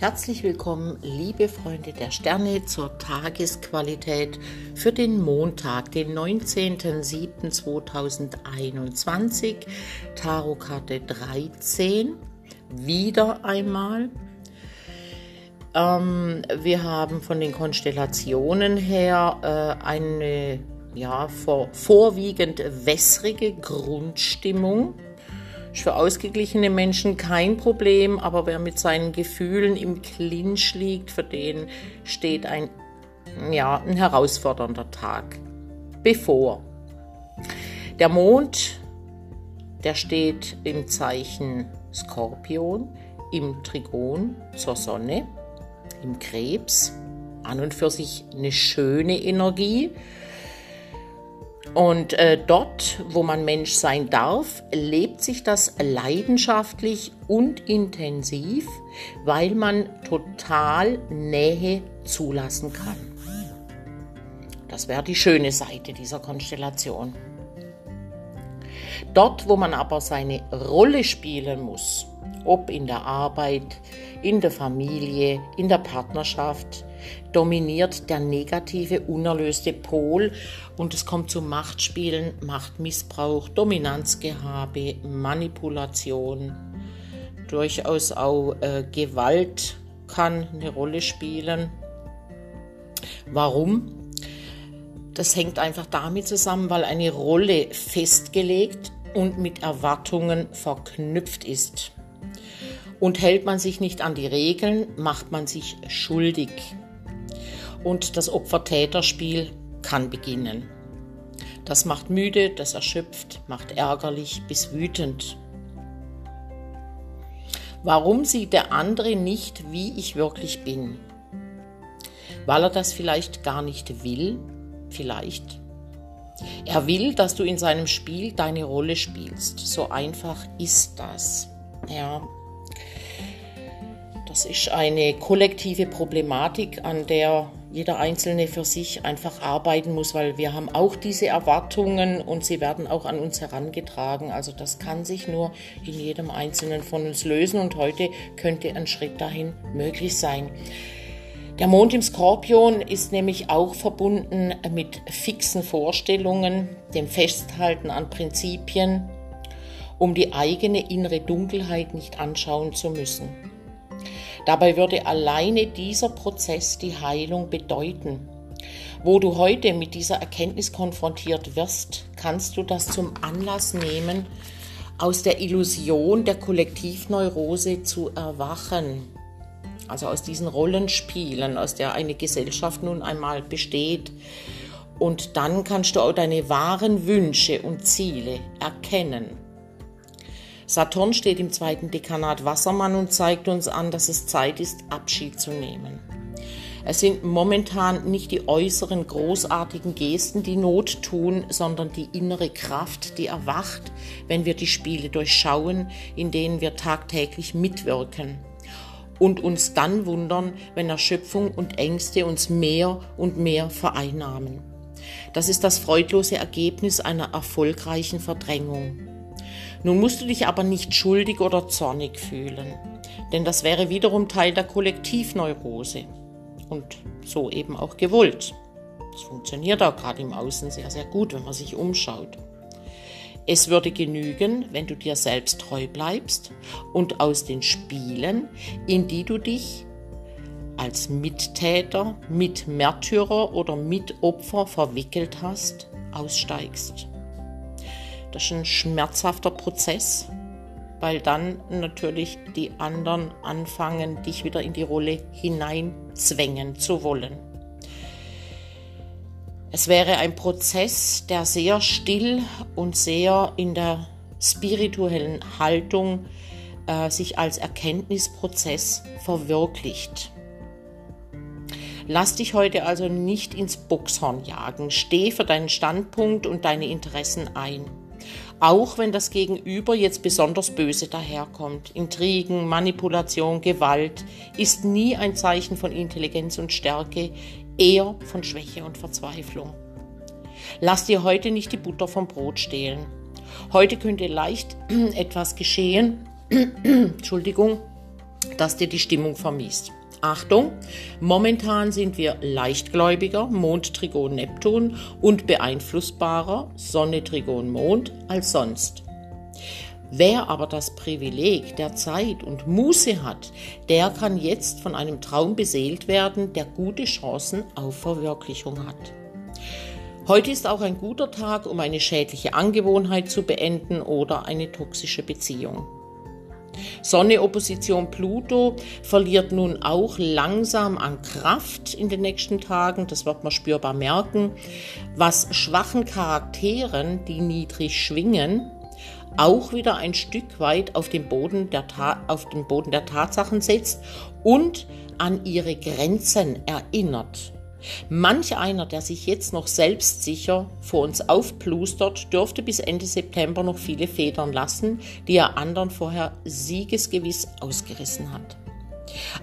Herzlich willkommen, liebe Freunde der Sterne, zur Tagesqualität für den Montag, den 19.07.2021, Tarotkarte 13. Wieder einmal. Ähm, wir haben von den Konstellationen her äh, eine ja, vor, vorwiegend wässrige Grundstimmung ist für ausgeglichene Menschen kein Problem, aber wer mit seinen Gefühlen im Clinch liegt, für den steht ein, ja, ein herausfordernder Tag bevor. Der Mond, der steht im Zeichen Skorpion, im Trigon zur Sonne, im Krebs. An und für sich eine schöne Energie und äh, dort, wo man Mensch sein darf, lebt sich das leidenschaftlich und intensiv, weil man total Nähe zulassen kann. Das wäre die schöne Seite dieser Konstellation. Dort, wo man aber seine Rolle spielen muss, ob in der Arbeit, in der Familie, in der Partnerschaft, dominiert der negative, unerlöste Pol und es kommt zu Machtspielen, Machtmissbrauch, Dominanzgehabe, Manipulation, durchaus auch äh, Gewalt kann eine Rolle spielen. Warum? Das hängt einfach damit zusammen, weil eine Rolle festgelegt und mit Erwartungen verknüpft ist. Und hält man sich nicht an die Regeln, macht man sich schuldig. Und das Opfer-Täter-Spiel kann beginnen. Das macht müde, das erschöpft, macht ärgerlich bis wütend. Warum sieht der andere nicht, wie ich wirklich bin? Weil er das vielleicht gar nicht will? Vielleicht. Er will, dass du in seinem Spiel deine Rolle spielst. So einfach ist das. Ja, das ist eine kollektive Problematik, an der jeder Einzelne für sich einfach arbeiten muss, weil wir haben auch diese Erwartungen und sie werden auch an uns herangetragen. Also das kann sich nur in jedem Einzelnen von uns lösen und heute könnte ein Schritt dahin möglich sein. Der Mond im Skorpion ist nämlich auch verbunden mit fixen Vorstellungen, dem Festhalten an Prinzipien, um die eigene innere Dunkelheit nicht anschauen zu müssen. Dabei würde alleine dieser Prozess die Heilung bedeuten. Wo du heute mit dieser Erkenntnis konfrontiert wirst, kannst du das zum Anlass nehmen, aus der Illusion der Kollektivneurose zu erwachen. Also aus diesen Rollenspielen, aus der eine Gesellschaft nun einmal besteht. Und dann kannst du auch deine wahren Wünsche und Ziele erkennen. Saturn steht im zweiten Dekanat Wassermann und zeigt uns an, dass es Zeit ist, Abschied zu nehmen. Es sind momentan nicht die äußeren großartigen Gesten, die Not tun, sondern die innere Kraft, die erwacht, wenn wir die Spiele durchschauen, in denen wir tagtäglich mitwirken. Und uns dann wundern, wenn Erschöpfung und Ängste uns mehr und mehr vereinnahmen. Das ist das freudlose Ergebnis einer erfolgreichen Verdrängung. Nun musst du dich aber nicht schuldig oder zornig fühlen, denn das wäre wiederum Teil der Kollektivneurose und so eben auch gewollt. Das funktioniert auch gerade im Außen sehr, sehr gut, wenn man sich umschaut. Es würde genügen, wenn du dir selbst treu bleibst und aus den Spielen, in die du dich als Mittäter, Mitmärtyrer oder Mitopfer verwickelt hast, aussteigst. Das ist ein schmerzhafter Prozess, weil dann natürlich die anderen anfangen, dich wieder in die Rolle hineinzwängen zu wollen. Es wäre ein Prozess, der sehr still und sehr in der spirituellen Haltung äh, sich als Erkenntnisprozess verwirklicht. Lass dich heute also nicht ins Boxhorn jagen. Steh für deinen Standpunkt und deine Interessen ein auch wenn das Gegenüber jetzt besonders böse daherkommt. Intrigen, Manipulation, Gewalt ist nie ein Zeichen von Intelligenz und Stärke, eher von Schwäche und Verzweiflung. Lass dir heute nicht die Butter vom Brot stehlen. Heute könnte leicht etwas geschehen, Entschuldigung, das dir die Stimmung vermiest. Achtung, momentan sind wir leichtgläubiger, Mond, Trigon, Neptun und beeinflussbarer, Sonne, Trigon, Mond als sonst. Wer aber das Privileg der Zeit und Muße hat, der kann jetzt von einem Traum beseelt werden, der gute Chancen auf Verwirklichung hat. Heute ist auch ein guter Tag, um eine schädliche Angewohnheit zu beenden oder eine toxische Beziehung. Sonne Opposition Pluto verliert nun auch langsam an Kraft in den nächsten Tagen, das wird man spürbar merken, was schwachen Charakteren, die niedrig schwingen, auch wieder ein Stück weit auf den Boden der, Ta auf den Boden der Tatsachen setzt und an ihre Grenzen erinnert. Manch einer, der sich jetzt noch selbstsicher vor uns aufplustert, dürfte bis Ende September noch viele Federn lassen, die er anderen vorher siegesgewiss ausgerissen hat.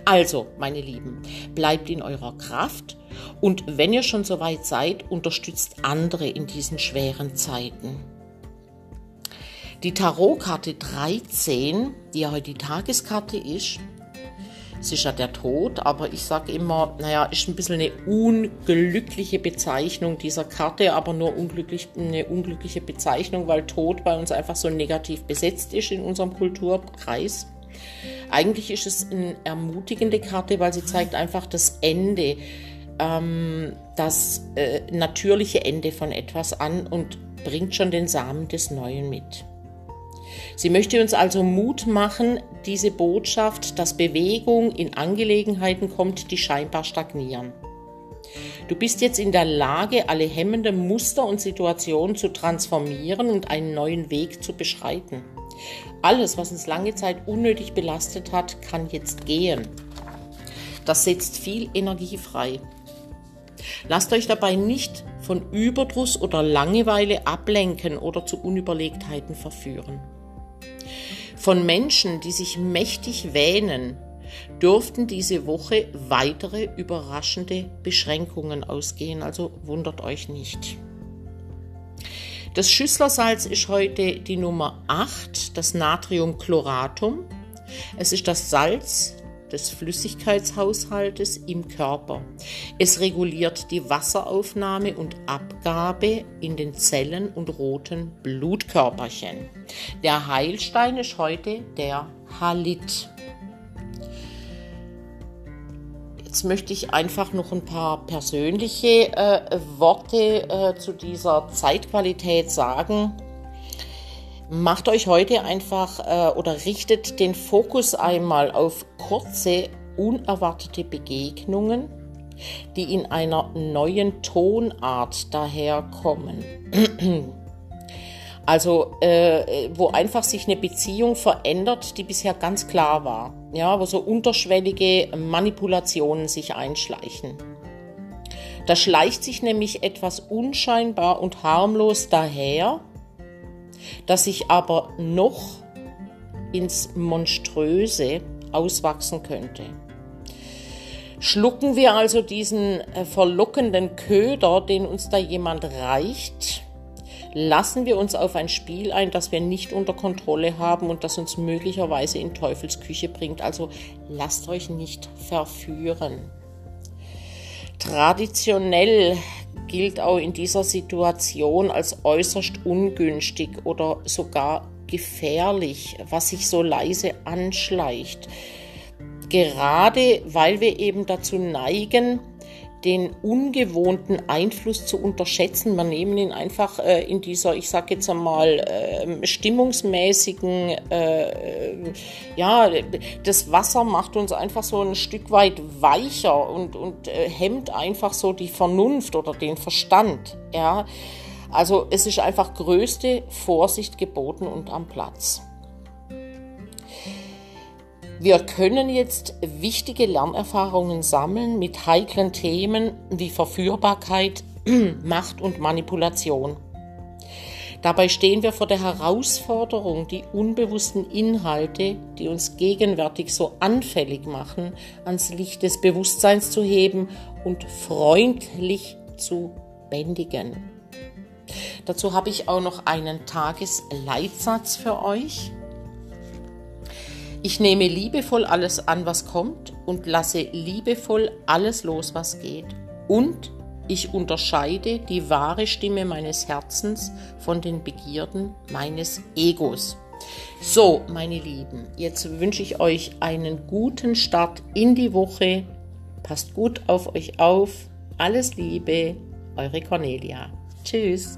Also, meine Lieben, bleibt in eurer Kraft und wenn ihr schon so weit seid, unterstützt andere in diesen schweren Zeiten. Die Tarotkarte 13, die ja heute die Tageskarte ist, es ist ja der Tod, aber ich sage immer, naja, ist ein bisschen eine unglückliche Bezeichnung dieser Karte, aber nur unglücklich, eine unglückliche Bezeichnung, weil Tod bei uns einfach so negativ besetzt ist in unserem Kulturkreis. Eigentlich ist es eine ermutigende Karte, weil sie zeigt einfach das Ende, ähm, das äh, natürliche Ende von etwas an und bringt schon den Samen des Neuen mit. Sie möchte uns also Mut machen, diese Botschaft, dass Bewegung in Angelegenheiten kommt, die scheinbar stagnieren. Du bist jetzt in der Lage, alle hemmenden Muster und Situationen zu transformieren und einen neuen Weg zu beschreiten. Alles, was uns lange Zeit unnötig belastet hat, kann jetzt gehen. Das setzt viel Energie frei. Lasst euch dabei nicht von Überdruss oder Langeweile ablenken oder zu Unüberlegtheiten verführen. Von Menschen, die sich mächtig wähnen, dürften diese Woche weitere überraschende Beschränkungen ausgehen, also wundert euch nicht. Das Schüsslersalz ist heute die Nummer 8, das Natriumchloratum. Es ist das Salz des Flüssigkeitshaushaltes im Körper. Es reguliert die Wasseraufnahme und Abgabe in den Zellen und roten Blutkörperchen. Der Heilstein ist heute der Halit. Jetzt möchte ich einfach noch ein paar persönliche äh, Worte äh, zu dieser Zeitqualität sagen. Macht euch heute einfach äh, oder richtet den Fokus einmal auf kurze, unerwartete Begegnungen, die in einer neuen Tonart daherkommen. Also, äh, wo einfach sich eine Beziehung verändert, die bisher ganz klar war. Ja, wo so unterschwellige Manipulationen sich einschleichen. Da schleicht sich nämlich etwas unscheinbar und harmlos daher, das sich aber noch ins Monströse auswachsen könnte. Schlucken wir also diesen äh, verlockenden Köder, den uns da jemand reicht, lassen wir uns auf ein Spiel ein, das wir nicht unter Kontrolle haben und das uns möglicherweise in Teufelsküche bringt. Also lasst euch nicht verführen. Traditionell gilt auch in dieser Situation als äußerst ungünstig oder sogar gefährlich, was sich so leise anschleicht. Gerade weil wir eben dazu neigen, den ungewohnten Einfluss zu unterschätzen. Wir nehmen ihn einfach äh, in dieser, ich sage jetzt einmal, äh, stimmungsmäßigen, äh, ja, das Wasser macht uns einfach so ein Stück weit weicher und, und äh, hemmt einfach so die Vernunft oder den Verstand. Ja. Also es ist einfach größte Vorsicht geboten und am Platz. Wir können jetzt wichtige Lernerfahrungen sammeln mit heiklen Themen wie Verführbarkeit, Macht und Manipulation. Dabei stehen wir vor der Herausforderung, die unbewussten Inhalte, die uns gegenwärtig so anfällig machen, ans Licht des Bewusstseins zu heben und freundlich zu bändigen. Dazu habe ich auch noch einen Tagesleitsatz für euch. Ich nehme liebevoll alles an, was kommt und lasse liebevoll alles los, was geht. Und ich unterscheide die wahre Stimme meines Herzens von den Begierden meines Egos. So, meine Lieben, jetzt wünsche ich euch einen guten Start in die Woche. Passt gut auf euch auf. Alles Liebe, eure Cornelia. Tschüss.